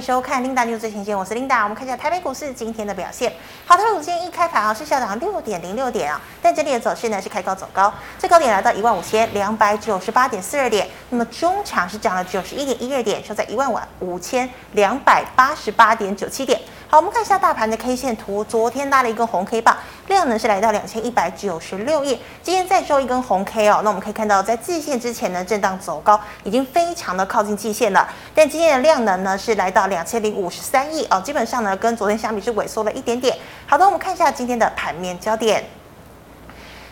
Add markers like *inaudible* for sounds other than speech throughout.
收看 Linda News 最新线，我是 Linda。我们看一下台北股市今天的表现。好，台北股今天一开盘啊是下涨六点零六点啊，但整体的走势呢是开高走高，最高点来到一万五千两百九十八点四二点，那么中场是涨了九十一点一二点，收在一万五千两百八十八点九七点。好，我们看一下大盘的 K 线图，昨天拉了一根红 K 棒，量呢是来到两千一百九十六亿，今天再收一根红 K 哦，那我们可以看到在季线之前呢震荡走高，已经非常的靠近季线了，但今天的量能呢是来到两千零五十三亿哦，基本上呢跟昨天相比是萎缩了一点点。好的，我们看一下今天的盘面焦点。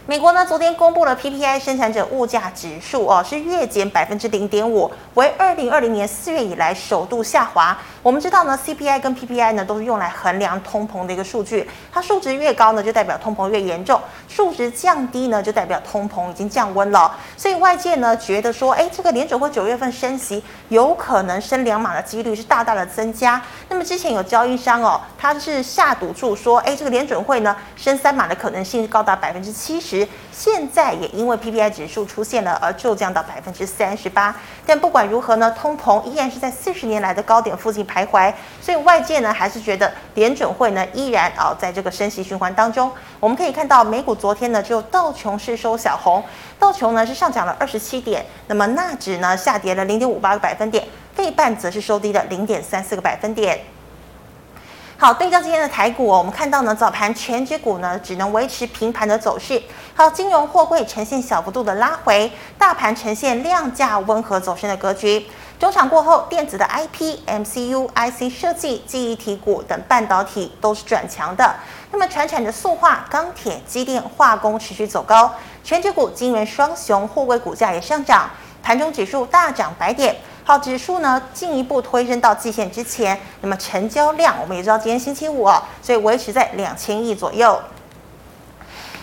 美国呢，昨天公布了 PPI 生产者物价指数哦，是月减百分之零点五，为二零二零年四月以来首度下滑。我们知道呢，CPI 跟 PPI 呢都是用来衡量通膨的一个数据，它数值越高呢，就代表通膨越严重；数值降低呢，就代表通膨已经降温了。所以外界呢觉得说，哎，这个联准会九月份升息有可能升两码的几率是大大的增加。那么之前有交易商哦，他是下赌注说，哎，这个联准会呢升三码的可能性高达百分之七十。现在也因为 PPI 指数出现了而骤降到百分之三十八，但不管如何呢，通膨依然是在四十年来的高点附近徘徊，所以外界呢还是觉得联准会呢依然啊在这个升息循环当中。我们可以看到美股昨天呢只有道琼是收小红，道琼呢是上涨了二十七点，那么纳指呢下跌了零点五八个百分点，费半则是收低了零点三四个百分点。好，对照今天的台股，我们看到呢，早盘全指股呢只能维持平盘的走势。好，金融货柜呈现小幅度的拉回，大盘呈现量价温和走升的格局。中场过后，电子的 IP、MCU、IC 设计、记忆体股等半导体都是转强的。那么，传产的塑化、钢铁、机电、化工持续走高。全指股晶圆双雄，货柜股价也上涨。盘中指数大涨百点。好，指数呢进一步推升到季线之前，那么成交量我们也知道今天星期五啊，所以维持在两千亿左右。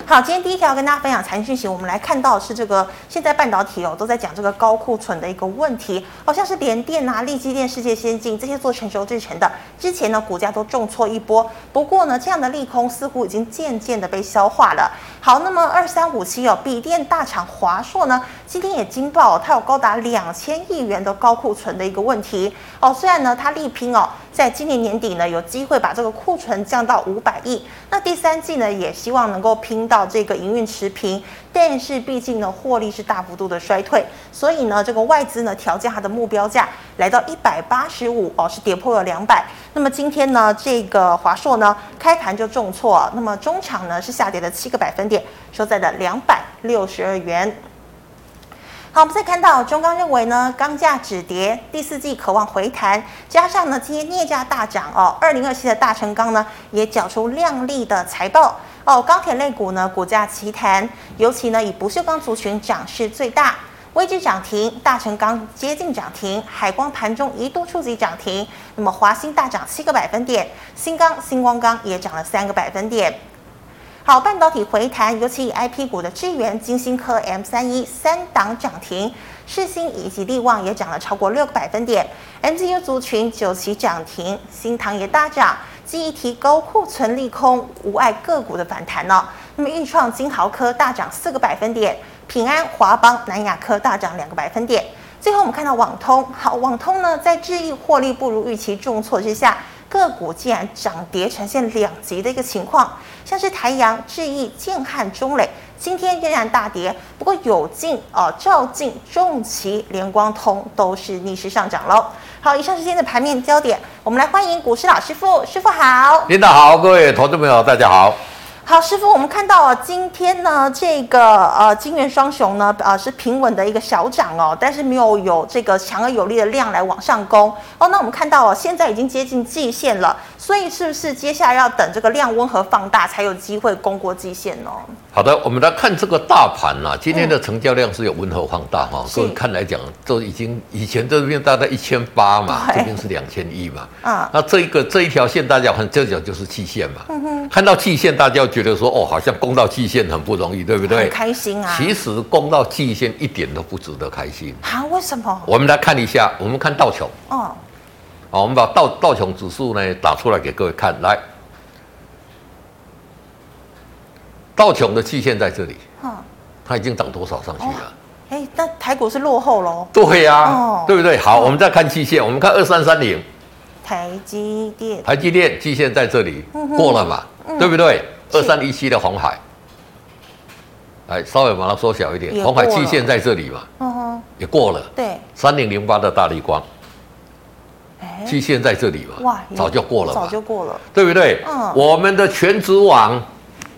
好，今天第一条跟大家分享财经讯息，我们来看到是这个现在半导体哦都在讲这个高库存的一个问题，好像是联电啊、力积电、世界先进这些做成熟制程的，之前呢股价都重挫一波，不过呢这样的利空似乎已经渐渐的被消化了。好，那么二三五七哦，笔电大厂华硕呢，今天也惊爆，它有高达两千亿元的高库存的一个问题哦，虽然呢它力拼哦。在今年年底呢，有机会把这个库存降到五百亿。那第三季呢，也希望能够拼到这个营运持平。但是毕竟呢，获利是大幅度的衰退，所以呢，这个外资呢调降它的目标价来到一百八十五哦，是跌破了两百。那么今天呢，这个华硕呢开盘就重挫，那么中场呢是下跌了七个百分点，收在了两百六十二元。好，我们再看到中钢认为呢，钢价止跌，第四季渴望回弹，加上呢，今天镍价大涨哦，二零二七的大成钢呢也缴出亮丽的财报哦，钢铁类股呢股价齐弹，尤其呢以不锈钢族群涨势最大，威致涨停，大成钢接近涨停，海光盘中一度触及涨停，那么华兴大涨七个百分点，新钢、新光钢也涨了三个百分点。好，半导体回弹，尤其以 IP 股的智源、晶心科、M 三一三档涨停，世芯以及力旺也涨了超过六个百分点。MCU 族群九旗涨停，新唐也大涨，记忆体高库存利空，无碍个股的反弹呢、那么钰创、晶豪科大涨四个百分点，平安、华邦、南亚科大涨两个百分点。最后我们看到网通，好，网通呢在智易获利不如预期重挫之下。个股竟然涨跌呈现两极的一个情况，像是台阳、智易、建汉、中磊，今天仍然大跌。不过有进哦，兆进、重旗、联光通都是逆势上涨喽。好，以上是今天的盘面焦点，我们来欢迎股市老师傅，师傅好。领导好，各位同志朋友大家好。好，师傅，我们看到啊，今天呢，这个呃，金元双雄呢，呃，是平稳的一个小涨哦，但是没有有这个强而有力的量来往上攻。哦。那我们看到哦，现在已经接近季线了，所以是不是接下来要等这个量温和放大，才有机会攻过季线呢？好的，我们来看这个大盘呐、啊，今天的成交量是有温和放大哈，所以看来讲都已经以前这边大概一千八嘛，这边是两千亿嘛，啊，那这一个这一条线大家很，这条就是季线嘛，看到季线大家觉得说哦，好像攻到季线很不容易，对不对？很开心啊，其实攻到季线一点都不值得开心啊，为什么？我们来看一下，我们看道琼，哦，好，我们把道道琼指数呢打出来给各位看，来。道琼的季线在这里，它已经涨多少上去了？哎、哦，那台股是落后喽？对呀、啊，哦、对不对？好，我们再看季线，我们看二三三零，台积电，台积电季线在这里过了嘛，嗯、对不对？二三一七的红海，来稍微把它缩小一点，红海季线在这里嘛，嗯哼，也过了。对，三零零八的大立光，季线在这里嘛，哇，早就过了，早就过了，对不对？嗯，我们的全职网，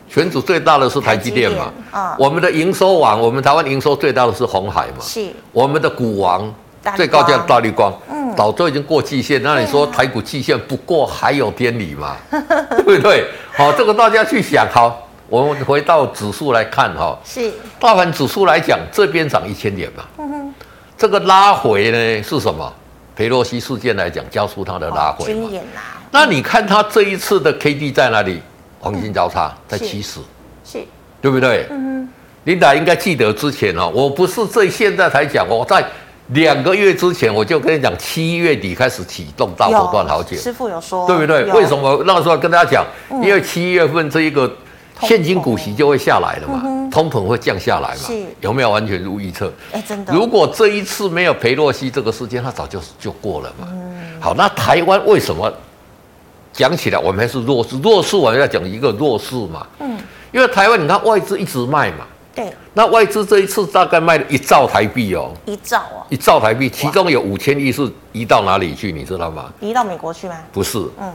全组最大的是台积电嘛，啊，我们的营收网，我们台湾营收最大的是红海嘛，是，我们的股王最高价大绿光，嗯，早就已经过季线，那你说台股季线不过还有天理嘛？*laughs* 对不对？好，这个大家去想。好，我们回到指数来看哈，是大盘指数来讲，这边涨一千点嘛，这个拉回呢是什么？裴洛西事件来讲，加速它的拉回嘛。那你看它这一次的 K D 在哪里？黄金交叉在七十，是，对不对？嗯哼，琳达应该记得之前哦，我不是这现在才讲，我在两个月之前我就跟你讲，七月底开始启动大波段好解。师傅有说，对不对？为什么那个时候跟大家讲？因为七月份这一个现金股息就会下来了嘛，通膨会降下来嘛，有没有完全如预测？哎，真的。如果这一次没有裴洛西这个事件，它早就就过了嘛。好，那台湾为什么？讲起来，我们还是弱势。弱势，我们要讲一个弱势嘛。嗯。因为台湾，你看外资一直卖嘛。对。那外资这一次大概卖了一兆台币哦。一兆哦。一兆台币，其中有五千亿是移到哪里去？你知道吗？移到美国去吗？不是。嗯。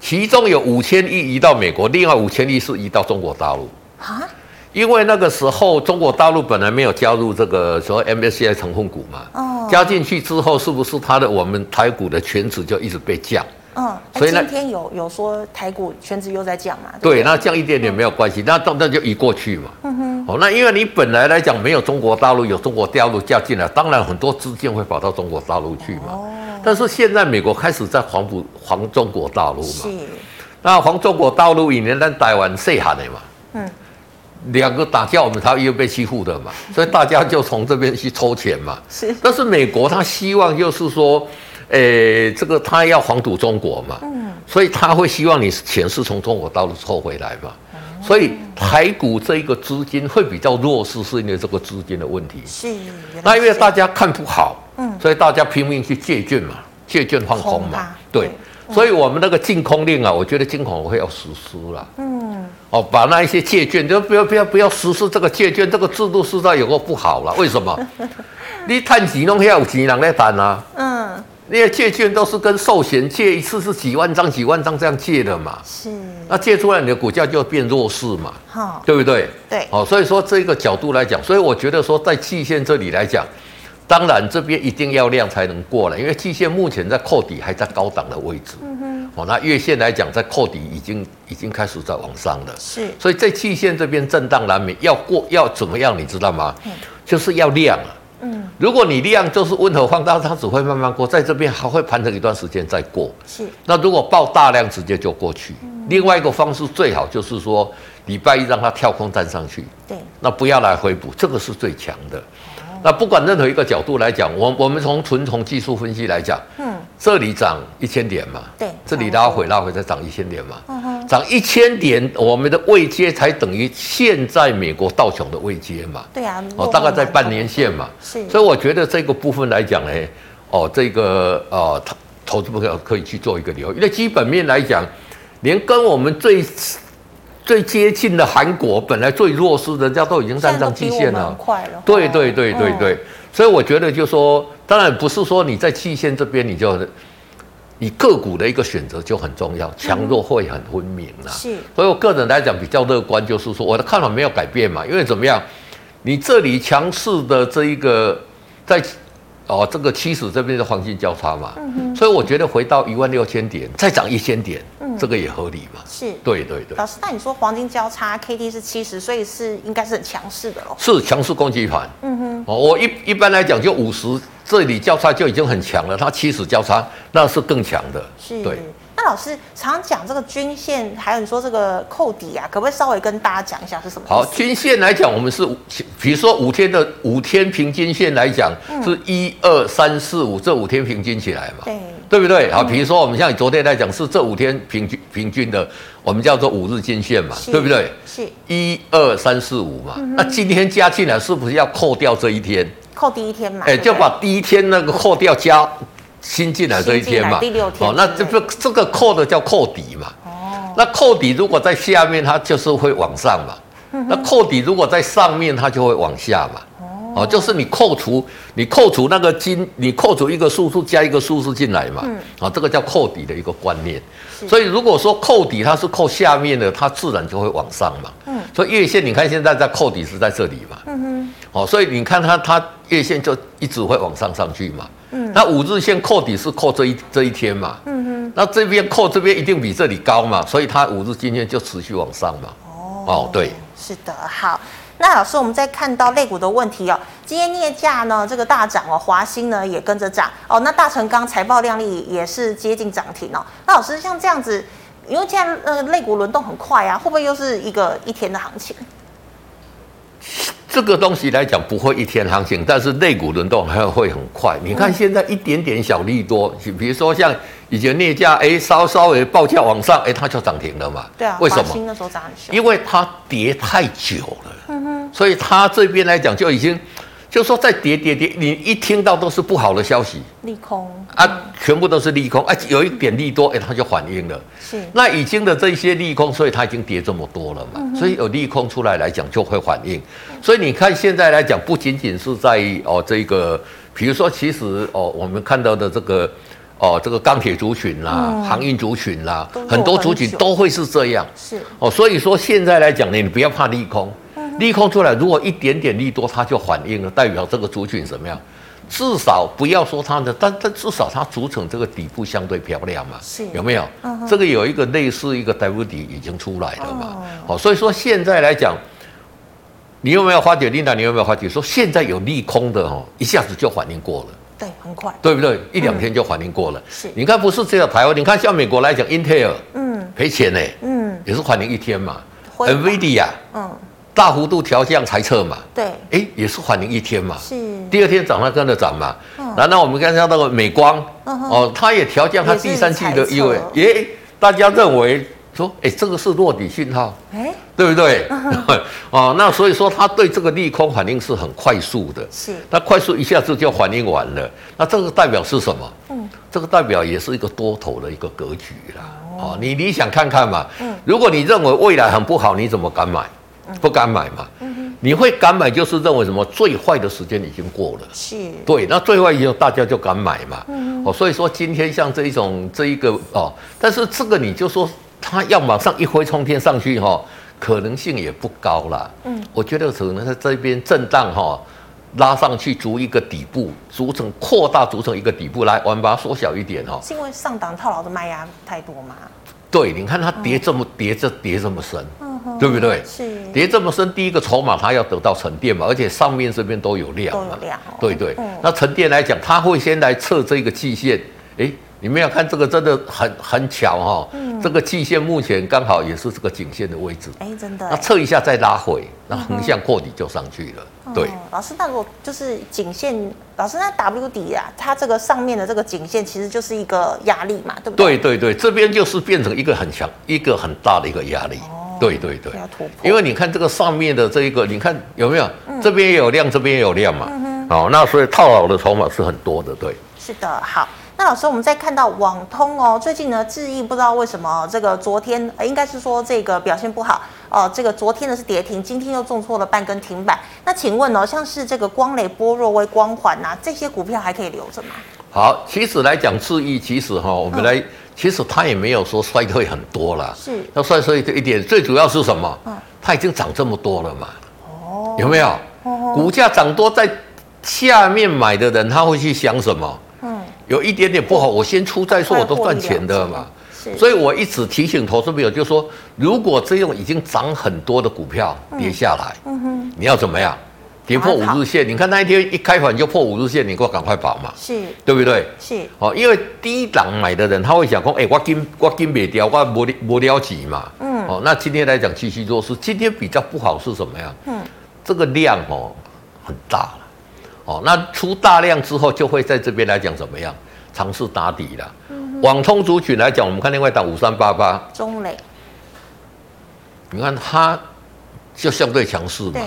其中有五千亿移到美国，另外五千亿是移到中国大陆。啊？因为那个时候中国大陆本来没有加入这个所谓 MSCI 成分股嘛。哦。加进去之后，是不是它的我们台股的权值就一直被降？嗯，所以今天有有说台股全指又在降嘛？对，那降一点点没有关系，那那就移过去嘛。嗯哼。哦，那因为你本来来讲没有中国大陆，有中国大陆加进来，当然很多资金会跑到中国大陆去嘛。哦。但是现在美国开始在防补防中国大陆嘛。是。那防中国大陆以前在台湾谁喊的嘛？嗯。两个打架，我们台湾又被欺负的嘛，所以大家就从这边去抽钱嘛。是。但是美国他希望就是说。诶，这个他要黄土中国嘛，嗯，所以他会希望你钱是从中国大陆抽回来嘛，嗯、所以台股这一个资金会比较弱势，是因为这个资金的问题。是，那因为大家看不好，嗯，所以大家拼命去借券嘛，借券放空嘛，空对，嗯、所以我们那个禁空令啊，我觉得金管会要实施了，嗯，哦，把那一些借券就不要不要不要实施这个借券这个制度，实在有个不好了。为什么？*laughs* 你探几弄要有几人来谈啊？嗯。那些借券都是跟寿险借一次是几万张几万张这样借的嘛？是。那借出来你的股价就变弱势嘛？好，对不对？对。哦，所以说这个角度来讲，所以我觉得说在季线这里来讲，当然这边一定要量才能过了，因为季线目前在扣底还在高档的位置。嗯哼。哦，那月线来讲在扣底已经已经开始在往上了。是。所以在季线这边震荡难免，要过要怎么样？你知道吗？嗯。就是要量啊。嗯，如果你量就是温和放大，它只会慢慢过，在这边还会盘整一段时间再过。是，那如果爆大量直接就过去。嗯、另外一个方式最好就是说礼拜一让它跳空站上去。对，那不要来回补，这个是最强的。那不管任何一个角度来讲，我我们从纯从技术分析来讲，嗯，这里涨一千点嘛，对，这里拉回拉回再涨一千点嘛，涨一千点，我们的位阶才等于现在美国道琼的位阶嘛，对啊，哦，大概在半年线嘛，是，所以我觉得这个部分来讲呢，哦，这个呃投投资朋友可以去做一个留意，因为基本面来讲，连跟我们最。最接近的韩国本来最弱势，人家都已经站上季线了。快了。对对对对对，嗯、所以我觉得就说，当然不是说你在季线这边你就，你个股的一个选择就很重要，强弱会很分明啊。是。所以我个人来讲比较乐观，就是说我的看法没有改变嘛，因为怎么样，你这里强势的这一个在。哦，这个七十这边的黄金交叉嘛，嗯、所以我觉得回到一万六千点再涨一千点，嗯、这个也合理嘛。是，对对对。老师，那你说黄金交叉 K D 是七十，所以是应该是很强势的喽？是强势攻击盘。嗯哼。哦，我一一般来讲就五十这里交叉就已经很强了，它七十交叉那是更强的。是。对。那老师常讲这个均线，还有你说这个扣底啊，可不可以稍微跟大家讲一下是什么？好，均线来讲，我们是比如说五天的五天平均线来讲，是一二三四五这五天平均起来嘛？对，对不对？好，比如说我们像你昨天来讲是这五天平均平均的，我们叫做五日均线嘛，对不对？是，一二三四五嘛。那今天加进来是不是要扣掉这一天？扣第一天嘛？哎，就把第一天那个扣掉加。新进来这一天嘛，第六天，哦，那这个这个扣的叫扣底嘛，哦，那扣底如果在下面，它就是会往上嘛，嗯、那扣底如果在上面，它就会往下嘛，哦，哦，就是你扣除你扣除那个金，你扣除一个数数加一个数字进来嘛，嗯，啊，这个叫扣底的一个观念，所以如果说扣底它是扣下面的，它自然就会往上嘛，嗯，所以月线你看现在在扣底是在这里嘛，嗯哼，哦，所以你看它它月线就一直会往上上去嘛。嗯，那五日线扣底是扣这一这一天嘛？嗯哼，那这边扣这边一定比这里高嘛，所以它五日今天就持续往上嘛。哦，哦，对，是的，好。那老师，我们再看到类股的问题哦，今天镍价呢这个大涨哦，华兴呢也跟着涨哦，那大成钢财报亮丽也是接近涨停哦。那老师像这样子，因为现在呃类股轮动很快啊，会不会又是一个一天的行情？这个东西来讲不会一天行情，但是类股轮动还会很快。你看现在一点点小利多，比如说像以前镍价，哎，稍稍微报价往上，哎，它就涨停了嘛。对啊，为什么？那时候涨很凶。因为它跌太久了，嗯哼，所以它这边来讲就已经。就说再跌跌跌，你一听到都是不好的消息，利空。啊，全部都是利空，哎，有一点利多，哎，它就反应了。是，那已经的这些利空，所以它已经跌这么多了嘛，嗯、所以有利空出来来讲就会反应。所以你看现在来讲，不仅仅是在哦这个，比如说其实哦我们看到的这个哦这个钢铁族群啦、嗯、航运族群啦，很多族群都会是这样。是。哦，所以说现在来讲呢，你不要怕利空。利空出来，如果一点点利多，它就反应了，代表这个族群怎么样？至少不要说它的，但但至少它组成这个底部相对漂亮嘛，是有没有？嗯、这个有一个类似一个 W 底已经出来了嘛。好、哦，所以说现在来讲，你有没有发觉，Linda？你有没有发觉说现在有利空的哦，一下子就反应过了？对，很快，对不对？一两天就反应过了。嗯、是，你看不是只有台湾，你看像美国来讲，Intel，嗯，赔钱呢，嗯，也是反应一天嘛，NVIDIA，嗯。大幅度调降才测嘛，对，哎，也是反应一天嘛，是，第二天涨它跟着涨嘛，嗯，然后我们刚才那个美光，嗯、哦，它也调降它第三季的意味，耶，大家认为说，哎，这个是落底讯号，哎，对不对？嗯、*laughs* 哦，那所以说它对这个利空反应是很快速的，是，它快速一下子就反应完了，那这个代表是什么？嗯，这个代表也是一个多头的一个格局啦，哦，哦你你想看看嘛，嗯，如果你认为未来很不好，你怎么敢买？不敢买嘛？你会敢买，就是认为什么最坏的时间已经过了。是，对，那最坏以后大家就敢买嘛。嗯哦，所以说今天像这一种这一个哦，但是这个你就说它要马上一飞冲天上去哈，可能性也不高啦。嗯，我觉得可能在这边震荡哈，拉上去逐一个底部，逐成扩大逐成一个底部来，我们把它缩小一点哈。是因为上档套牢的卖压太多吗？对，你看它跌这么跌这跌这么深。对不对？是跌这么深，第一个筹码它要得到沉淀嘛，而且上面这边都有量嘛，都有量哦、对对。嗯、那沉淀来讲，它会先来测这个季线。哎，你们要看这个真的很很巧哈、哦，嗯、这个季线目前刚好也是这个颈线的位置。哎，真的。那测一下再拉回，那横向破底就上去了。嗯、对、嗯，老师，那如果就是颈线，老师那 W 底啊，它这个上面的这个颈线其实就是一个压力嘛，对不对？对对对，这边就是变成一个很强、一个很大的一个压力。哦对对对，因为你看这个上面的这一个，你看有没有？嗯、这边也有量，这边也有量嘛。哦，那所以套牢的筹码是很多的，对。是的，好。那老师，我们再看到网通哦，最近呢，智易不知道为什么这个昨天，应该是说这个表现不好哦。这个昨天呢是跌停，今天又重挫了半根停板。那请问哦，像是这个光磊、波若威、光环呐、啊，这些股票还可以留着吗？好，其实来讲智易，其实哈、哦，我们来。嗯其实它也没有说衰退很多了，是。要衰退一点，最主要是什么？嗯，它已经涨这么多了嘛，哦，有没有？哦，股价涨多，在下面买的人他会去想什么？嗯，有一点点不好，我先出再说，我都赚钱的嘛。是，所以我一直提醒投资朋友，就是说，如果这种已经涨很多的股票跌下来，嗯哼，你要怎么样？跌破五日线，你看那一天一开盘就破五日线，你给我赶快跑嘛，是对不对？是哦，因为低档买的人他会想说，哎，我今我今别掉，我没没了急嘛。嗯，哦，那今天来讲继续弱势，今天比较不好是什么呀？嗯，这个量哦很大了，哦，那出大量之后就会在这边来讲怎么样？尝试打底了。嗯哼，网通族群来讲，我们看另外档五三八八中磊，你看它就相对强势嘛。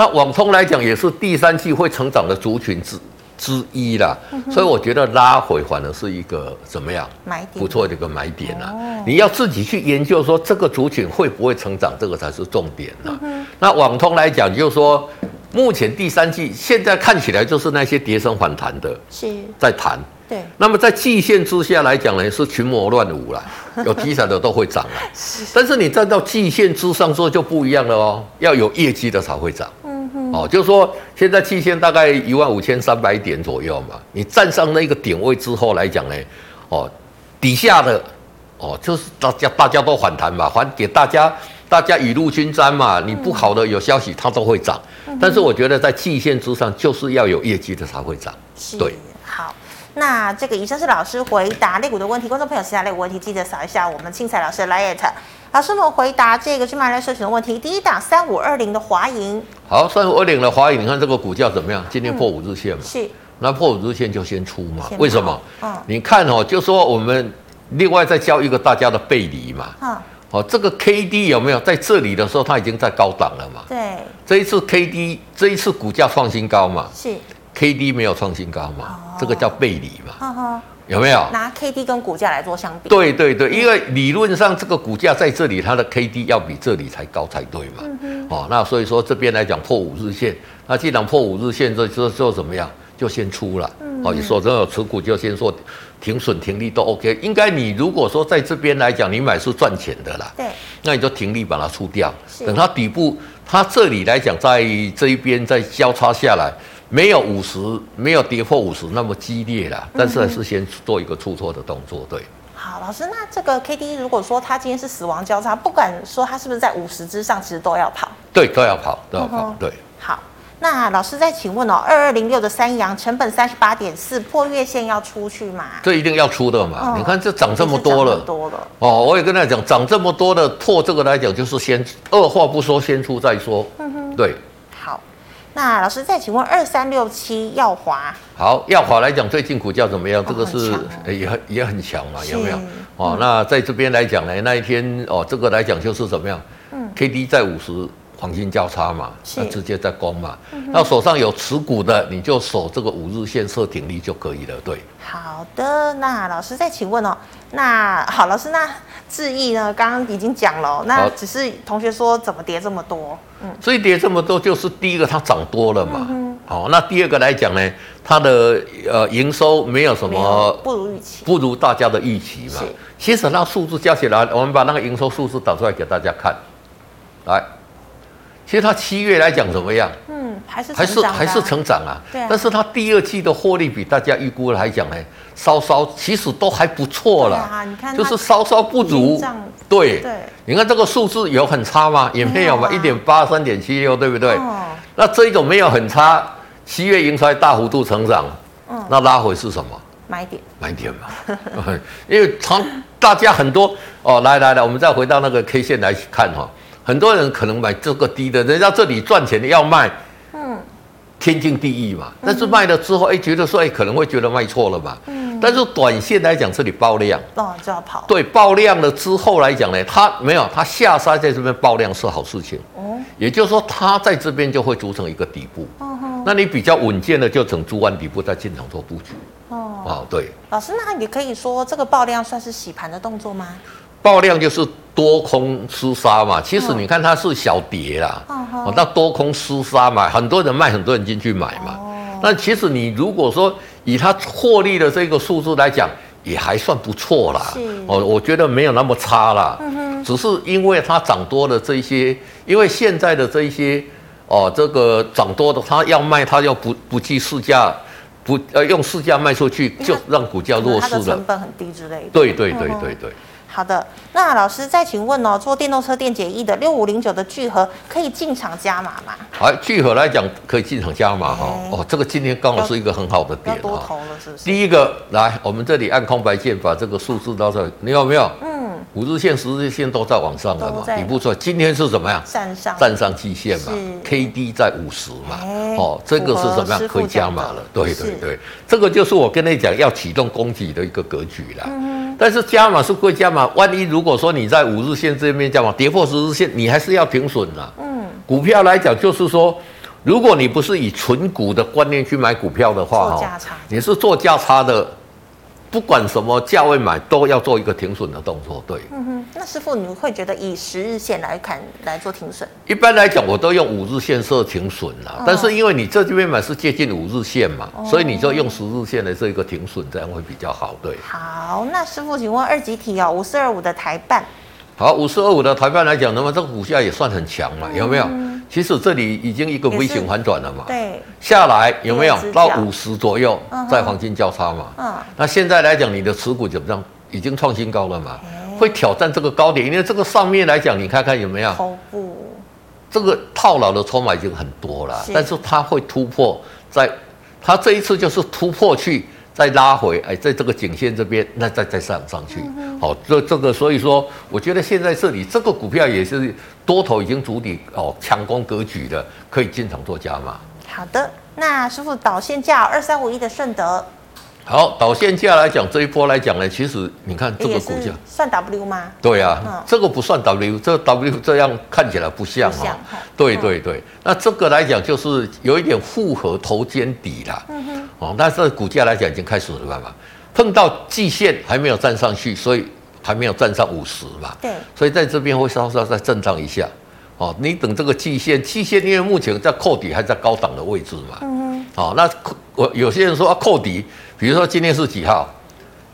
对。那网通来讲也是第三季会成长的族群之之一啦，嗯、所以我觉得拉回反而是一个怎么样买点不错的一个买点啊。哦、你要自己去研究说这个族群会不会成长，这个才是重点啊。嗯、那网通来讲，就是说目前第三季现在看起来就是那些跌升反弹的，是在弹。对。那么在季线之下来讲呢，是群魔乱舞啦，*laughs* 有题材的都会涨啊。是。但是你站到季线之上之后就不一样了哦，要有业绩的才会涨。哦，就是说，现在期限大概一万五千三百点左右嘛，你站上那个点位之后来讲呢，哦，底下的哦，就是大家大家都反弹嘛，还给大家大家雨露均沾嘛，你不好的有消息它都会涨，嗯、但是我觉得在期限之上就是要有业绩的才会涨，是对。好，那这个以上是老师回答类股的问题，观众朋友其他类股问题记得扫一下我们青彩老师的 LINE 老师，我们回答这个去买来社群的问题。第一档三五二零的华银，好，三五二零的华银，你看这个股价怎么样？今天破五日线嘛？是。那破五日线就先出嘛？为什么？嗯。你看哦，就说我们另外再教一个大家的背离嘛。嗯。哦，这个 K D 有没有在这里的时候，它已经在高档了嘛？对。这一次 K D 这一次股价创新高嘛？是。K D 没有创新高嘛？这个叫背离嘛？有没有拿 K D 跟股价来做相比？对对对，因为理论上这个股价在这里，它的 K D 要比这里才高才对嘛。嗯、哼哦，那所以说这边来讲破五日线，那既然破五日线，这就就怎么样？就先出了。嗯、哦，你说真有持股就先说停损停利都 OK。应该你如果说在这边来讲，你买是赚钱的啦。对。那你就停利把它出掉，等它底部，它这里来讲在这一边再交叉下来。没有五十，没有跌破五十那么激烈啦，但是还是先做一个出错的动作，对。好，老师，那这个 K D 如果说它今天是死亡交叉，不管说它是不是在五十之上，其实都要跑。对，都要跑，都要跑，嗯、对。好，那老师再请问哦，二二零六的三阳成本三十八点四，破月线要出去吗？这一定要出的嘛？嗯、你看这涨这么多了，多了哦。我也跟他讲，涨这么多的破这个来讲，就是先二话不说先出再说。嗯哼，对。那老师再请问二三六七耀华，好，耀华来讲最近股价怎么样？这个是也很也很强嘛，有没有？哦，那在这边来讲呢，那一天哦，这个来讲就是怎么样？嗯，K D 在五十黄金交叉嘛，那直接在攻嘛。那手上有持股的，你就守这个五日线设停利就可以了。对，好的。那老师再请问哦，那好，老师那智易呢？刚刚已经讲了，那只是同学说怎么跌这么多？嗯，所以跌这么多，就是第一个它涨多了嘛。嗯好。哦，那第二个来讲呢，它的呃营收没有什么不如预期，不如大家的预期嘛。其实那数字加起来，我们把那个营收数字导出来给大家看。来，其实它七月来讲怎么样？嗯，还是还是还是成长啊。对啊。但是它第二季的获利比大家预估来讲呢，稍稍其实都还不错了。啊，你看，就是稍稍不足。对。对。你看这个数字有很差吗？也没有嘛，一点八三点七六，对不对？哦、那这一种没有很差，七月营收还大幅度成长，嗯、那拉回是什么？买点，买点嘛。*laughs* 因为长大家很多哦，来来来，我们再回到那个 K 线来看哈、哦，很多人可能买这个低的，人家这里赚钱的要卖，嗯，天经地义嘛。但是卖了之后，哎，觉得说哎，可能会觉得卖错了嘛。嗯但是短线来讲，这里爆量，哦，就要跑。对，爆量了之后来讲呢，它没有，它下杀在这边爆量是好事情。哦，也就是说，它在这边就会组成一个底部。哦吼，那你比较稳健的，就整筑完底部再进场做布局。哦，哦，对。老师，那你可以说这个爆量算是洗盘的动作吗？爆量就是多空厮杀嘛。其实你看它是小跌啦。哦哦，那多空厮杀嘛，很多人卖，很多人进去买嘛。哦。那其实你如果说以它获利的这个数字来讲，也还算不错啦。是哦，我觉得没有那么差啦。嗯哼。只是因为它涨多了这些，因为现在的这一些哦，这个涨多的，它要卖，它要不不计市价，不呃用市价卖出去，就让股价弱势了。成本很低之类的。对对对对对。好的，那老师再请问哦，做电动车电解液的六五零九的聚合可以进场加码吗？哎，聚合来讲可以进场加码哈。欸、哦，这个今天刚好是一个很好的点啊。多头了是不是？第一个来，我们这里按空白键把这个数字到这里，你有没有？嗯。五日线、十日线都在往上了嘛？底部出来，今天是怎么样？站上。站上季线嘛？K D 在五十嘛？欸、哦，这个是什么样？可以加码了。对对对，是这个就是我跟你讲要启动攻击的一个格局啦。嗯但是加码是会加码，万一如果说你在五日线这边加码跌破十日线，你还是要停损的。嗯，股票来讲就是说，如果你不是以纯股的观念去买股票的话，哈，你是做价差的。不管什么价位买，都要做一个停损的动作。对，嗯哼，那师傅，你会觉得以十日线来看来做停损？一般来讲，我都用五日线设停损啦。哦、但是因为你这边买是接近五日线嘛，哦、所以你就用十日线来做一个停损，这样会比较好。对，好，那师傅，请问二级体哦，五四二五的台半。好，五四二五的台半来讲，那么这个股价也算很强嘛，有没有？嗯其实这里已经一个微型反转了嘛，对，下来有没有？到五十左右，在黄金交叉嘛，嗯，那现在来讲，你的持股怎么样？已经创新高了嘛，会挑战这个高点，因为这个上面来讲，你看看有没有？头部，这个套牢的筹码已经很多了，但是它会突破，在它这一次就是突破去。再拉回，哎，在这个颈线这边，那再再上上去，好、这、哦、这个，所以说，我觉得现在这里这个股票也是多头已经筑底哦，强攻格局的，可以进场做加码。好的，那师傅导线价二三五一的顺德。好，导线价来讲，这一波来讲呢，其实你看这个股价算 W 吗？对啊，嗯、这个不算 W，这个 W 这样看起来不像哈。对对对，嗯、那这个来讲就是有一点复合头肩底啦。嗯哼。哦，但是股价来讲已经开始了嘛，碰到季线还没有站上去，所以还没有站上五十嘛。对。所以在这边会稍稍再震荡一下。哦，你等这个季线，季线因为目前在扣底还在高档的位置嘛。嗯哼。哦，那我有些人说啊，扣底。比如说今天是几号？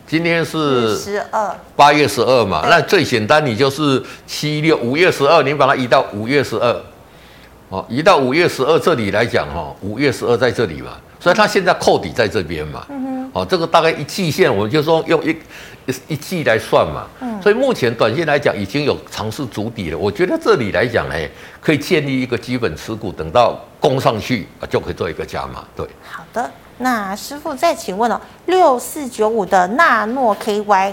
今天是十二，八月十二嘛。那最简单，你就是七六五月十二，你把它移到五月十二，哦，移到五月十二这里来讲，哈，五月十二在这里嘛，所以它现在扣底在这边嘛。嗯哼。哦，这个大概一季线，我们就说用一一季来算嘛。嗯。所以目前短线来讲已经有尝试筑底了，我觉得这里来讲呢，可以建立一个基本持股，等到攻上去啊，就可以做一个加码。对。好的。那师傅再请问哦，六四九五的纳诺 KY，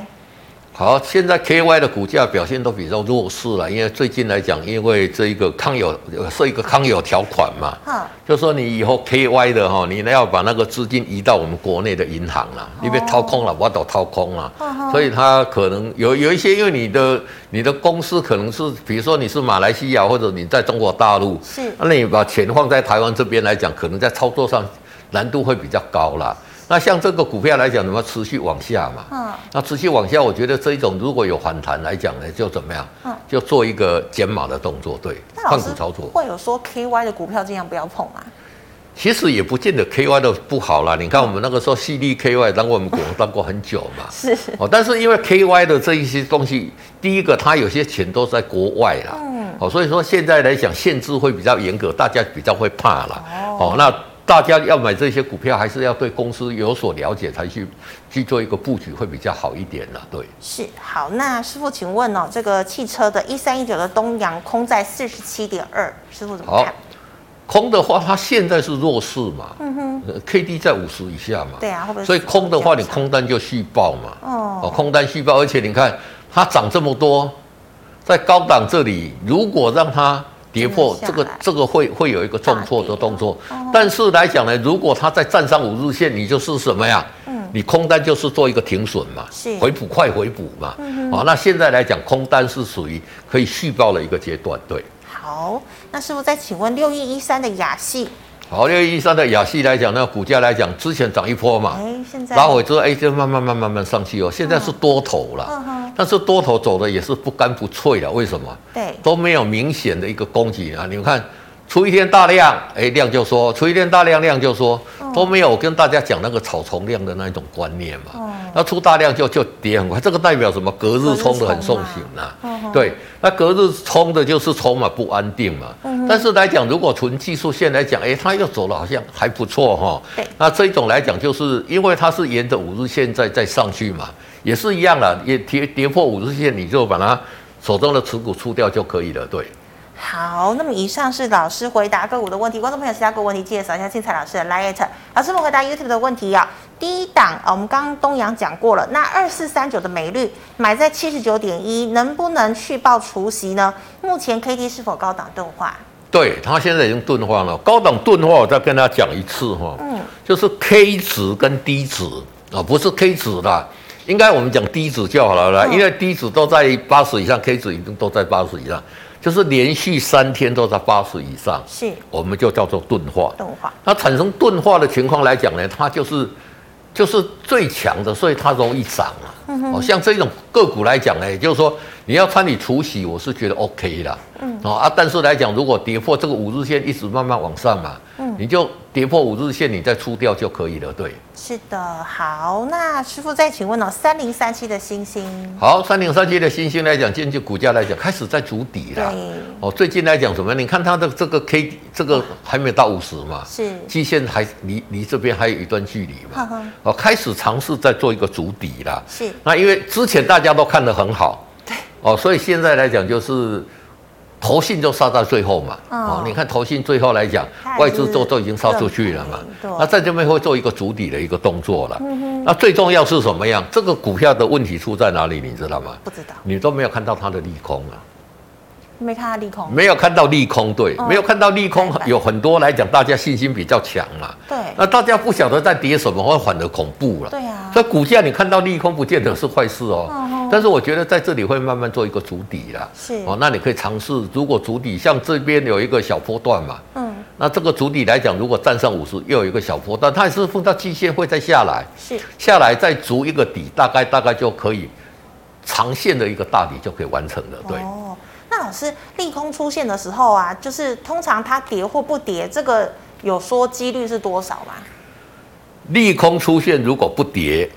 好，现在 KY 的股价表现都比较弱势了，因为最近来讲，因为这一个康有设一个康有条款嘛，哈。就说你以后 KY 的哈，你呢要把那个资金移到我们国内的银行了，因为掏空了，我都掏空了，哦、所以它可能有有一些，因为你的你的公司可能是，比如说你是马来西亚或者你在中国大陆，是，那你把钱放在台湾这边来讲，可能在操作上。难度会比较高啦。那像这个股票来讲，怎么持续往下嘛？嗯。那持续往下，我觉得这一种如果有反弹来讲呢，就怎么样？嗯。就做一个减码的动作，对。换股操作。会有说 KY 的股票尽量不要碰吗？其实也不见得 KY 的不好啦。你看我们那个时候 CD KY 当过我们股当过很久嘛。*laughs* 是。哦，但是因为 KY 的这一些东西，第一个它有些钱都在国外啦。嗯。哦，所以说现在来讲限制会比较严格，大家比较会怕啦。哦。那。大家要买这些股票，还是要对公司有所了解，才去去做一个布局，会比较好一点了。对，是好。那师傅，请问哦，这个汽车的一三一九的东阳空在四十七点二，师傅怎么看？空的话，它现在是弱势嘛？嗯哼，K D 在五十以下嘛？对啊，会不会？所以空的话，你空单就续爆嘛。哦，空单续爆，而且你看它涨这么多，在高档这里，如果让它。跌破这个这个会会有一个重挫的动作，但是来讲呢，如果它再站上五日线，你就是什么呀？嗯，你空单就是做一个停损嘛，是回补快回补嘛。嗯哼，好，那现在来讲，空单是属于可以续报的一个阶段，对。好，那师傅再请问六一一三的亚系。好，六一一三的雅系来讲，那股价来讲，之前涨一波嘛，哎，现在拉回之后，哎，就慢慢慢慢慢上去哦。现在是多头了，但是多头走的也是不干不脆的，为什么？对，都没有明显的一个攻击啊。你们看，出一天大量，哎，量就说；出一天大量，量就说，都没有跟大家讲那个草丛量的那一种观念嘛。嗯，那出大量就就跌很快，这个代表什么？隔日冲的很送行呐。对，那隔日冲的就是筹码不安定嘛。但是来讲，如果纯技术线来讲，哎，它又走了，好像还不错哈。对。那这种来讲，就是因为它是沿着五日线在在上去嘛，也是一样的，也跌跌破五日线，你就把它手中的持股出掉就可以了。对。好，那么以上是老师回答个股的问题，观众朋友其他个股问题记得扫一下精彩老师的 Lite。老师们回答 YouTube 的问题啊，第一档啊，我们刚刚东阳讲过了，那二四三九的美绿买在七十九点一，能不能续报除息呢？目前 KD 是否高档钝化？对，它现在已经钝化了，高档钝化，我再跟大家讲一次哈，嗯，就是 K 值跟 D 值啊，不是 K 值的，应该我们讲 D 值就好了啦，嗯、因为 D 值都在八十以上，K 值已经都在八十以上。就是连续三天都在八十以上，是，我们就叫做钝化。钝化，那产生钝化的情况来讲呢，它就是就是最强的，所以它容易涨啊。哦、嗯，像这种个股来讲呢，也就是说你要参与除息，我是觉得 OK 啦。嗯，哦啊，但是来讲，如果跌破这个五日线，一直慢慢往上嘛，嗯，你就跌破五日线，你再出掉就可以了。对，是的。好，那师傅再请问哦，三零三七的星星，好，三零三七的星星来讲，今天股价来讲开始在筑底了。哦，最近来讲什么？你看它的这个 K，这个还没有到五十嘛，是，基线还离离这边还有一段距离嘛。呵呵哦，开始尝试在做一个筑底了。是，那因为之前大家都看得很好，对，哦，所以现在来讲就是。投信就杀到最后嘛，哦，你看投信最后来讲，外资都都已经杀出去了嘛，那在这边会做一个主底的一个动作了。那最重要是什么样？这个股票的问题出在哪里？你知道吗？不知道，你都没有看到它的利空啊。没看到利空，没有看到利空，对，没有看到利空，有很多来讲，大家信心比较强嘛。对，那大家不晓得在跌什么，会反而恐怖了。对啊，所以股价你看到利空，不见得是坏事哦。但是我觉得在这里会慢慢做一个足底了。是哦，那你可以尝试，如果足底像这边有一个小波段嘛，嗯，那这个足底来讲，如果站上五十，又有一个小波段，它也是碰到季线会再下来，是下来再足一个底，大概大概就可以长线的一个大底就可以完成了。对。哦那老师，利空出现的时候啊，就是通常它跌或不跌，这个有说几率是多少吗？利空出现如果不跌，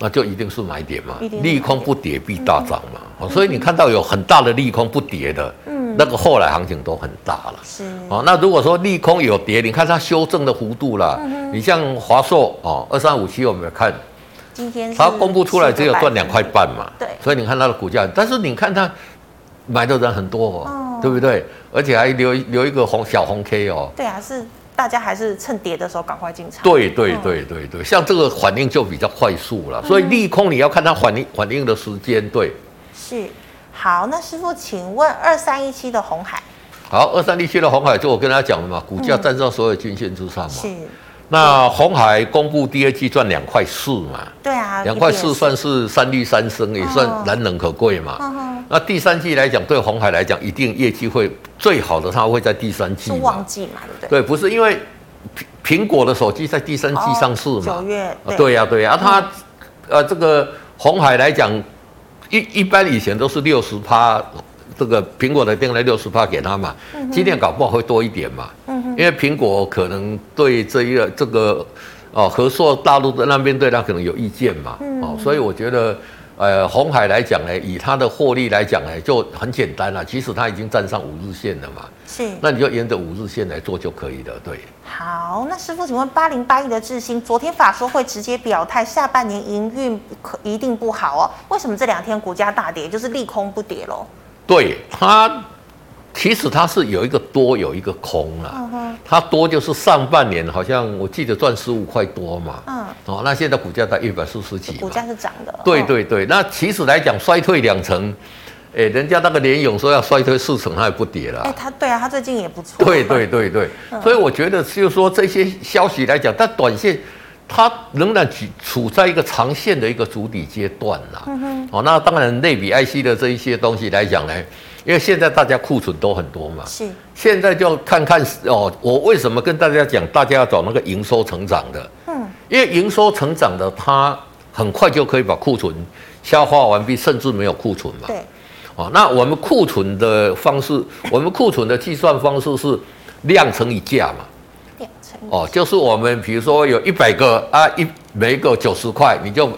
那就一定是买点嘛。利空不跌必大涨嘛。嗯、所以你看到有很大的利空不跌的，嗯，那个后来行情都很大了。是哦，那如果说利空有跌，你看它修正的幅度啦，嗯、你像华硕哦，二三五七我们看，今天它公布出来只有赚两块半嘛，对，所以你看它的股价，但是你看它。买的人很多哦，哦对不对？而且还留留一个红小红 K 哦。对啊，是大家还是趁跌的时候赶快进场。对对对对对，像这个反应就比较快速了，嗯、所以利空你要看它反应反应的时间。对，是好。那师傅，请问二三一七的红海。好，二三一七的红海，就我跟大家讲了嘛，股价站上所有均线之上嘛。是。那红海公布第二季赚两块四嘛？对啊，两块四算是三利三升，也算难能可贵嘛。哦哦、那第三季来讲，对红海来讲，一定业绩会最好的，它会在第三季。是旺季嘛？对不对？对，不是因为苹苹果的手机在第三季上市嘛？九、哦、月。对呀、啊，对呀、它呃，这个红海来讲，一一般以前都是六十趴。这个苹果的订了六十趴给他嘛，今天搞不好会多一点嘛，因为苹果可能对这一个这个哦，合硕大陆的那边对他可能有意见嘛，哦，所以我觉得呃，红海来讲呢，以它的获利来讲呢，就很简单了，其实它已经站上五日线了嘛，是，那你就沿着五日线来做就可以了，对。好，那师傅，请问八零八一的智新，昨天法说会直接表态，下半年营运可一定不好哦，为什么这两天股价大跌？就是利空不跌喽？对它，其实它是有一个多，有一个空啊。Uh huh. 它多就是上半年好像我记得赚十五块多嘛。嗯。Uh. 哦，那现在股价在一百四十几。股价是涨的。对对对，那其实来讲衰退两成，哎，人家那个联勇说要衰退四成，它也不跌了。哎，他对啊，他最近也不错。对对对对，uh. *laughs* 所以我觉得就是说这些消息来讲，但短线。它仍然处处在一个长线的一个主底阶段啦。嗯哼。哦，那当然类比 IC 的这一些东西来讲呢，因为现在大家库存都很多嘛。是。现在就看看哦，我为什么跟大家讲，大家要找那个营收成长的。嗯。因为营收成长的，它很快就可以把库存消化完毕，甚至没有库存嘛。对。哦，那我们库存的方式，*laughs* 我们库存的计算方式是量乘以价嘛。哦，就是我们比如说有一百个啊，一每一个九十块，你就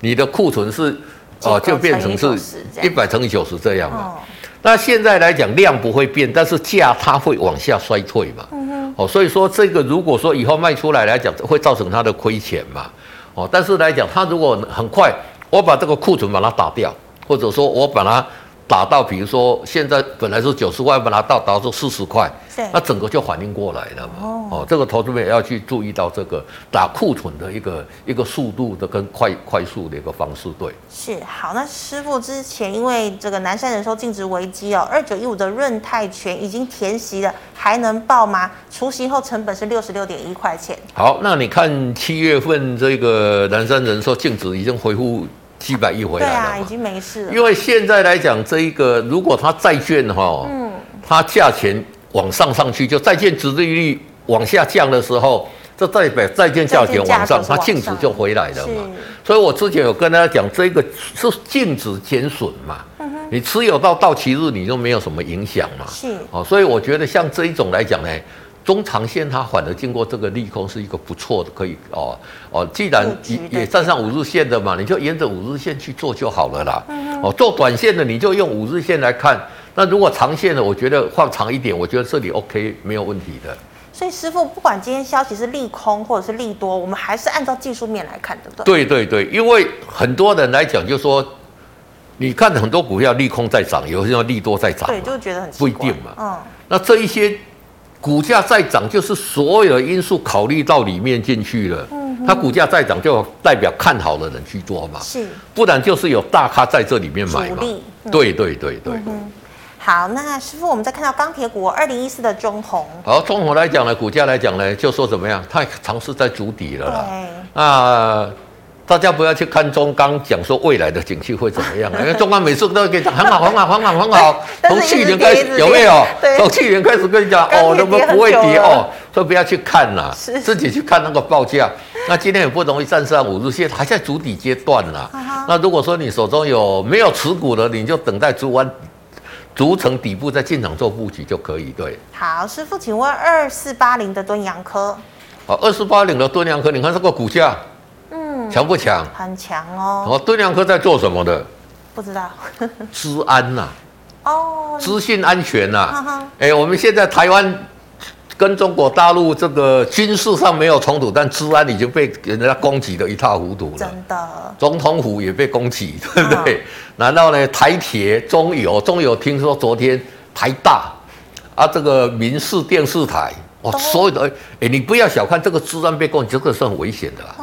你的库存是哦，就变成是一百乘以九十这样嘛。哦、那现在来讲量不会变，但是价它会往下衰退嘛。嗯、哦，所以说这个如果说以后卖出来来讲，会造成它的亏钱嘛。哦，但是来讲，它如果很快我把这个库存把它打掉，或者说我把它。打到，比如说现在本来是九十块，把它到达到四十块，是那整个就反应过来了嘛。哦，哦，这个投资者也要去注意到这个打库存的一个一个速度的跟快快速的一个方式。对，是好。那师傅之前因为这个南山人寿净值危机哦，二九一五的润泰全已经填息了，还能报吗？除息后成本是六十六点一块钱。好，那你看七月份这个南山人寿净值已经恢复。七百亿回来了，对啊，已经没事了。因为现在来讲，这一个如果它债券哈，嗯，它价钱往上上去，就债券殖利率往下降的时候，这代表债券价钱往上，它净值就回来了嘛。所以我之前有跟大家讲，这个是净值减损嘛。你持有到到期日，你就没有什么影响嘛。是哦，所以我觉得像这一种来讲呢，中长线它反而经过这个利空是一个不错的，可以哦哦，既然也也站上五日线的嘛，你就沿着五日线去做就好了啦。哦，做短线的你就用五日线来看，那如果长线的，我觉得放长一点，我觉得这里 OK 没有问题的。所以师傅，不管今天消息是利空或者是利多，我们还是按照技术面来看，对不对？对对对，因为很多人来讲，就说。你看很多股票利空在涨，有些要利多在涨，对，就觉得很不一定嘛。嗯，那这一些股价再涨，就是所有的因素考虑到里面进去了。嗯，它股价再涨，就代表看好的人去做嘛。是，不然就是有大咖在这里面买嘛。嗯、对对对对。嗯、好，那师傅，我们再看到钢铁股，二零一四的中红。好，中红来讲呢，股价来讲呢，就说怎么样？它尝试在筑底了啦。对。啊。大家不要去看中钢讲说未来的景气会怎么样，因为中钢每次都会跟你讲很好很好很好很好，从去年开始有没有？从去年开始跟你讲哦，那么不会跌哦，所以不要去看呐，自己去看那个报价。那今天也不容易站上五日线，还在筑底阶段呢。那如果说你手中有没有持股的，你就等待筑完筑成底部再进场做布局就可以。对，好，师傅，请问二四八零的敦洋科，好，二四八零的敦洋科，你看这个股价。强不强？很强哦。哦，敦良科在做什么的？不知道。*laughs* 资安呐、啊。哦。资讯安全呐、啊。哎、欸，我们现在台湾跟中国大陆这个军事上没有冲突，但资安已经被人家攻击得一塌糊涂了。真的。总统府也被攻击，对不对？难道呢？台铁、中油、中油听说昨天台大啊，这个民视电视台，哦，所有的哎、欸，你不要小看这个治安被攻击，这个是很危险的、啊。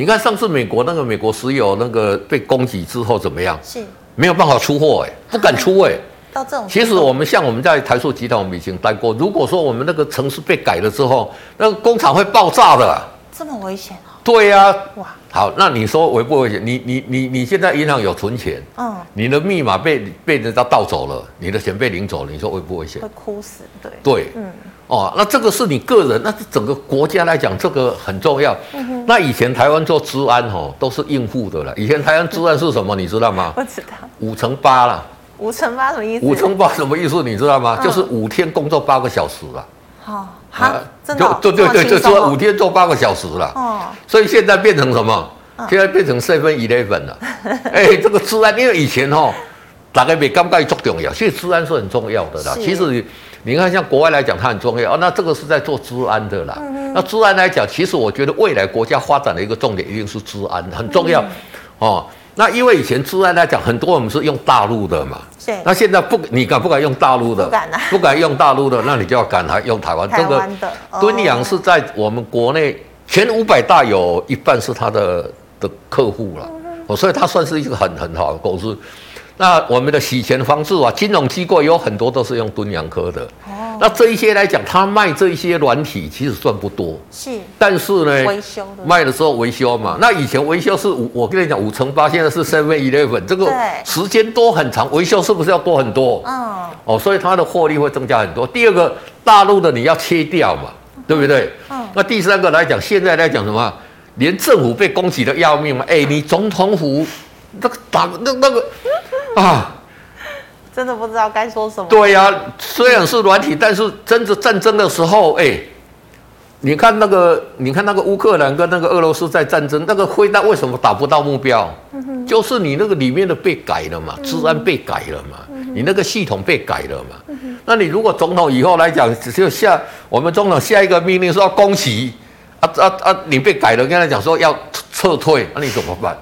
你看上次美国那个美国石油那个被攻击之后怎么样？是没有办法出货哎，不敢出哎。*laughs* 到这种其实我们像我们在台塑集团，我们已经待过。如果说我们那个城市被改了之后，那个工厂会爆炸的。这么危险哦？对呀。哇。好，那你说危不危险？你你你你现在银行有存钱，嗯，你的密码被被人家盗走了，你的钱被领走了，你说危不危险？会哭死，对。对，嗯。哦，那这个是你个人，那是整个国家来讲，这个很重要。嗯、那以前台湾做治安哦，都是应付的了。以前台湾治安是什么？你知道吗？*laughs* 不知道。五乘八了。五乘八什么意思？五乘八什么意思？你知道吗？嗯、就是五天工作八个小时了。哦，好，啊、真的、哦。就对对对，就说五天做八个小时了。哦。所以现在变成什么？嗯、现在变成 seven eleven 了。*laughs* 哎、欸，这个治安，因为以前哦，大概没刚刚做重要，所以治安是很重要的啦。是其实。你看，像国外来讲，它很重要哦。那这个是在做治安的啦。那治安来讲，其实我觉得未来国家发展的一个重点一定是治安，很重要、嗯、哦。那因为以前资安来讲，很多我们是用大陆的嘛。是。那现在不，你敢不敢用大陆的？不敢啊。不敢用大陆的，*laughs* 那你就要敢来用台湾。台湾的。敦洋是在我们国内前五百大，有一半是他的的客户了。所以他算是一个很很好的公司。那我们的洗钱方式啊，金融机构有很多都是用敦洋科的。哦。那这一些来讲，他卖这一些软体其实算不多。是。但是呢，维修的卖的时候维修嘛。那以前维修是五，我跟你讲五乘八，现在是 seven eleven，这个时间多很长，维修是不是要多很多？嗯。哦，所以它的获利会增加很多。第二个，大陆的你要切掉嘛，对不对？嗯。那第三个来讲，现在来讲什么？连政府被攻击的要命嘛。哎，你总统府那个打那那个。啊，真的不知道该说什么。对呀、啊，虽然是软体，但是真的战争的时候，哎，你看那个，你看那个乌克兰跟那个俄罗斯在战争，那个飞弹为什么打不到目标？就是你那个里面的被改了嘛，治安被改了嘛，嗯、你那个系统被改了嘛。那你如果总统以后来讲，只有下我们总统下一个命令说要攻击，啊啊啊，你被改了，跟他讲说要撤退，那、啊、你怎么办？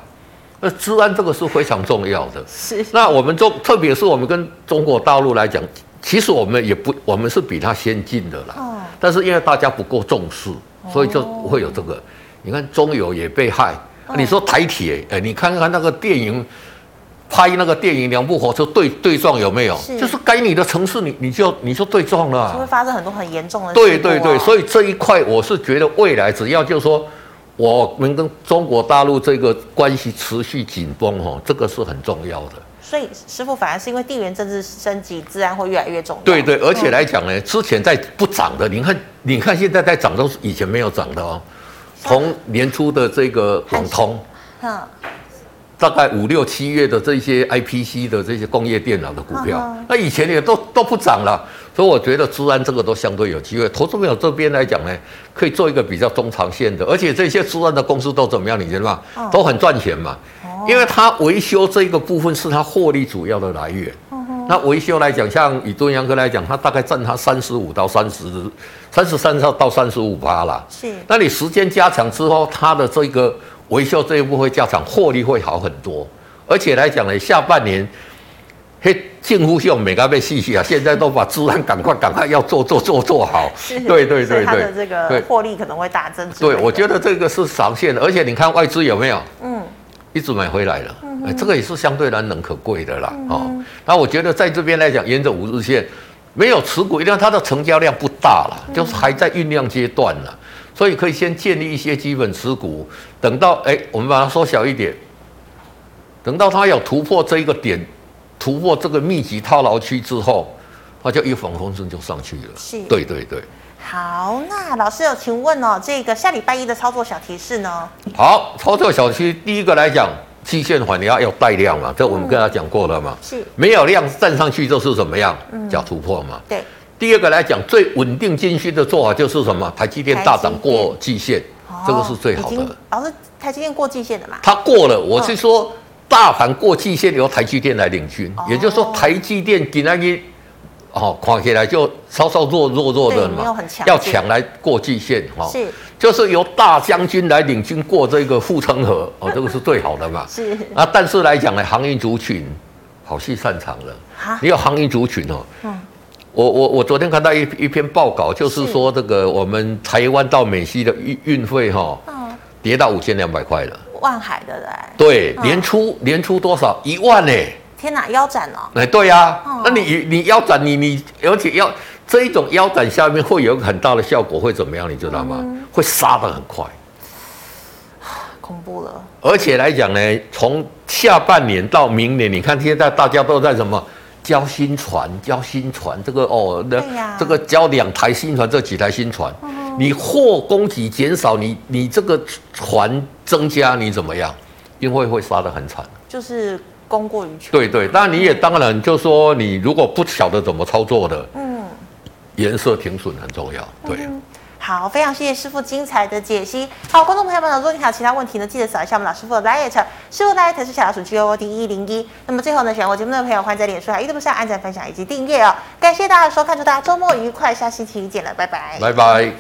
那治安这个是非常重要的。是。那我们中，特别是我们跟中国大陆来讲，其实我们也不，我们是比他先进的啦。哦。但是因为大家不够重视，所以就不会有这个。哦、你看中油也被害，哦、你说台铁，哎，你看看那个电影，拍那个电影，两部火车对对撞有没有？是。就是该你的城市你，你你就你就对撞了。就会发生很多很严重的事。对对对，所以这一块我是觉得未来只要就是说。我们跟中国大陆这个关系持续紧绷，哈，这个是很重要的。所以师傅反而是因为地缘政治升级，自然会越来越重要。对对，而且来讲呢，之前在不涨的，你看，你看现在在涨都是以前没有涨的哦。从年初的这个网通，嗯，大概五六七月的这些 IPC 的这些工业电脑的股票，那以前也都都不涨了。所以我觉得资安这个都相对有机会，投资朋友这边来讲呢，可以做一个比较中长线的，而且这些资安的公司都怎么样？你知道吗？都很赚钱嘛，因为它维修这一个部分是它获利主要的来源。那维修来讲，像以敦洋科来讲，它大概占它三十五到三十、三十三到三十五趴啦。是。那你时间加长之后，它的这个维修这一部分加长，获利会好很多。而且来讲呢，下半年。嘿，近乎像每个被细细啊，现在都把资安赶快赶快要做做做做好。是，对对对对，它的这个获利可能会大增。对，我觉得这个是长线的，而且你看外资有没有？嗯，一直买回来了，嗯、哼这个也是相对难能可贵的啦。嗯、哦，那我觉得在这边来讲，沿着五日线没有持股，因为它的成交量不大了，就是还在酝酿阶段了，嗯、所以可以先建立一些基本持股，等到哎，我们把它缩小一点，等到它有突破这一个点。突破这个密集套牢区之后，它就一帆风顺就上去了。是，对对对。好，那老师有请问哦，这个下礼拜一的操作小提示呢？好，操作小提第一个来讲，季线环你要有带量嘛，这我们跟他讲过了嘛。是。没有量站上去就是怎么样？嗯。叫突破嘛。对。第二个来讲，最稳定军心的做法就是什么？台积电大涨过季线，这个是最好的。老师，台积电过季线的嘛？它过了，我是说。大盘过季线由台积电来领军，也就是说台积电给那个哦，垮起来就稍稍弱弱弱的嘛，要抢来过季线哈，是，就是由大将军来领军过这个护城河哦，这个是最好的嘛。*laughs* 是啊，但是来讲呢，航运族群好戏散场了。你有航运族群哦，嗯，我我我昨天看到一一篇报告，就是说这个我们台湾到美西的运运费哈，嗯跌到五千两百块了。万海的来，对，年初年初多少一万呢？天哪，腰斩了！哎，对呀，那你你腰斩，你你而且腰这一种腰斩下面会有很大的效果，会怎么样？你知道吗？会杀得很快，恐怖了。而且来讲呢，从下半年到明年，你看现在大家都在什么交新船，交新船，这个哦，那这个交两台新船，这几台新船。你货供给减少，你你这个船增加，你怎么样？因为会杀得很惨，就是供过于求。对对，当然你也当然就说，你如果不晓得怎么操作的，嗯，颜色停损很重要，对。嗯好，非常谢谢师傅精彩的解析。好，观众朋友们，如果你还有其他问题呢，记得扫一下我们老师傅的 LINE，师傅的 LINE 是小老鼠 G O D 一零一。那么最后呢，喜欢我节目的朋友，欢迎在脸书还有 YouTube 上按赞、分享以及订阅哦。感谢大家的收看，祝大家周末愉快，下星期一见了，拜拜，拜拜。